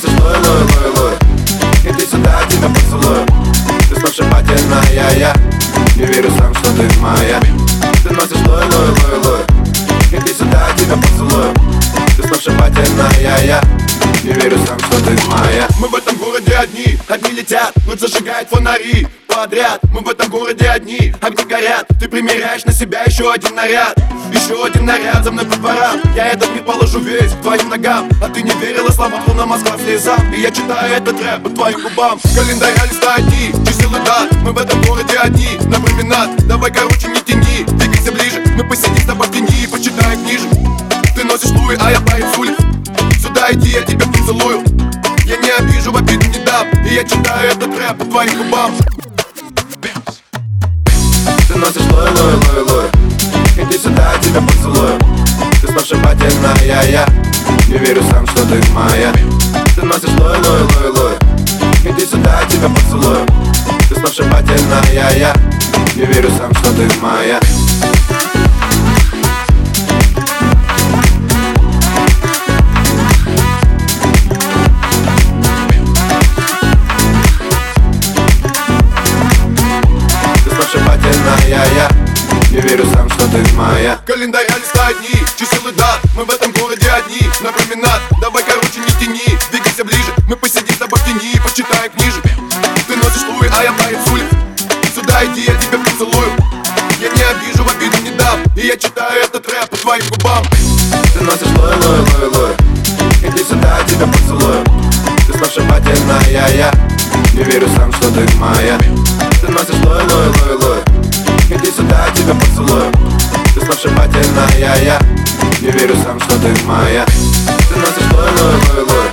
со мной, лой, лой, лой. Иди сюда, тебя поцелую. Ты сногсшибательная я Не верю сам, что ты моя. Ты носишь лой, лой, лой, лой. Иди сюда, тебя поцелую. Ты сногсшибательная я Не верю сам, что ты моя. Мы в этом городе одни, одни летят. Тут зажигает фонари подряд. Мы в этом городе одни, огни горят. Ты примеряешь на себя еще один наряд. Еще один наряд за мной по дворам Я этот мир положу весь к твоим ногам. А ты не верила словам, на Москва слезам. И я читаю этот рэп по твоим губам. Календаря листа одни, чисел и дат. Мы в этом городе одни, на променад Давай, короче, не тяни, двигайся ближе Мы посидим с тобой в тени, почитай книжек Ты носишь луи, а я парень с улиц. Сюда иди, я тебя поцелую Я не обижу, в обиду не дам. И я читаю этот рэп по твоим губам носишь лой, лой, лой, лой. Иди сюда, тебя поцелую. Ты сногсшибательная я Не верю сам, что ты моя. Ты носишь лой, лой, лой, лой. Иди сюда, тебя поцелую. Ты сногсшибательная я Не верю сам, что ты моя ты моя. Календаря листа одни, чисел и дат. Мы в этом городе одни, на променад. Давай, короче, не тяни, двигайся ближе. Мы посидим с тобой в тени, почитаем книжек. Ты носишь луи, а я парень с улиц. Сюда иди, я тебя поцелую. Я не обижу, в обиду не дам. И я читаю этот рэп по твоим губам. Ты носишь лой, лой, лой, лой Иди сюда, тебя поцелую. Ты сногсшибательная я Не верю сам, что ты моя. Ты носишь лой, лой, лой, лой Иди сюда, тебя поцелую сногсшибательная я Не верю сам, что ты моя. Ты носишь лой, лой, лой, лой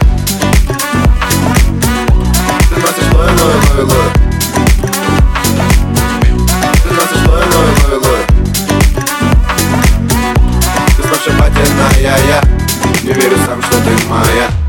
Ты носишь лой, лой, лой, лой Ты носишь лой, лой, лой, лой Ты сногсшибательная я. Не верю сам, что ты моя